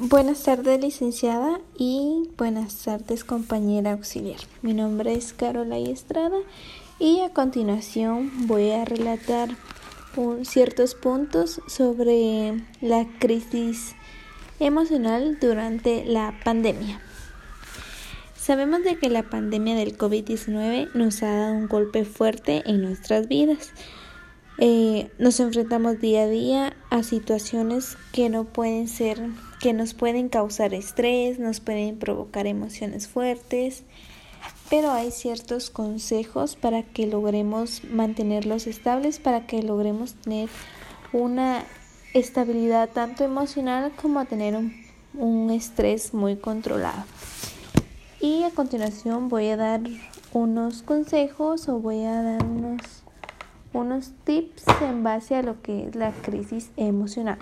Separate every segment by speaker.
Speaker 1: Buenas tardes, licenciada, y buenas tardes, compañera auxiliar. Mi nombre es Carola Estrada y a continuación voy a relatar ciertos puntos sobre la crisis emocional durante la pandemia. Sabemos de que la pandemia del COVID-19 nos ha dado un golpe fuerte en nuestras vidas. Eh, nos enfrentamos día a día a situaciones que no pueden ser, que nos pueden causar estrés, nos pueden provocar emociones fuertes, pero hay ciertos consejos para que logremos mantenerlos estables, para que logremos tener una estabilidad tanto emocional como tener un, un estrés muy controlado. Y a continuación voy a dar unos consejos o voy a dar unos tips en base a lo que es la crisis emocional.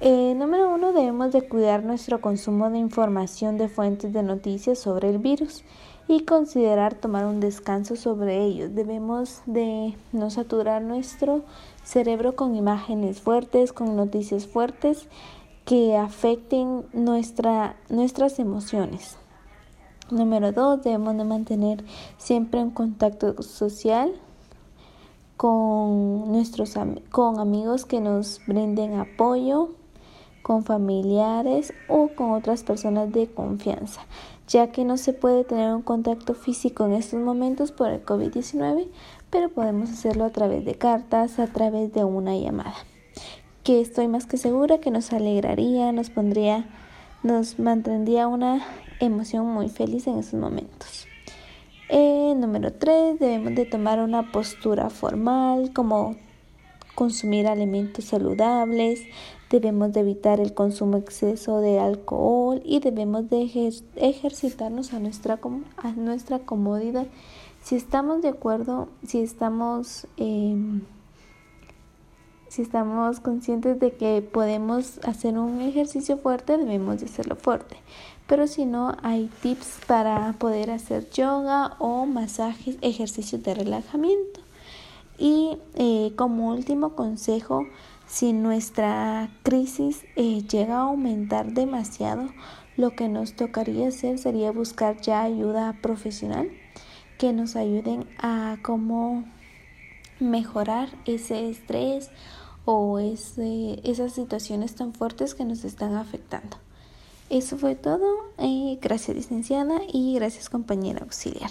Speaker 1: Eh, número uno, debemos de cuidar nuestro consumo de información de fuentes de noticias sobre el virus y considerar tomar un descanso sobre ellos. Debemos de no saturar nuestro cerebro con imágenes fuertes, con noticias fuertes que afecten nuestra, nuestras emociones. Número dos, debemos de mantener siempre un contacto social con nuestros con amigos que nos brinden apoyo, con familiares o con otras personas de confianza, ya que no se puede tener un contacto físico en estos momentos por el COVID-19, pero podemos hacerlo a través de cartas, a través de una llamada, que estoy más que segura que nos alegraría, nos pondría, nos mantendría una emoción muy feliz en estos momentos. Eh, número 3, debemos de tomar una postura formal como consumir alimentos saludables, debemos de evitar el consumo exceso de alcohol y debemos de ejercitarnos a nuestra, a nuestra comodidad. Si estamos de acuerdo, si estamos, em, si estamos conscientes de que podemos hacer un ejercicio fuerte, debemos de hacerlo fuerte pero si no hay tips para poder hacer yoga o masajes, ejercicios de relajamiento. Y eh, como último consejo, si nuestra crisis eh, llega a aumentar demasiado, lo que nos tocaría hacer sería buscar ya ayuda profesional que nos ayuden a cómo mejorar ese estrés o esas situaciones tan fuertes que nos están afectando. Eso fue todo. Eh, gracias licenciada y gracias compañera auxiliar.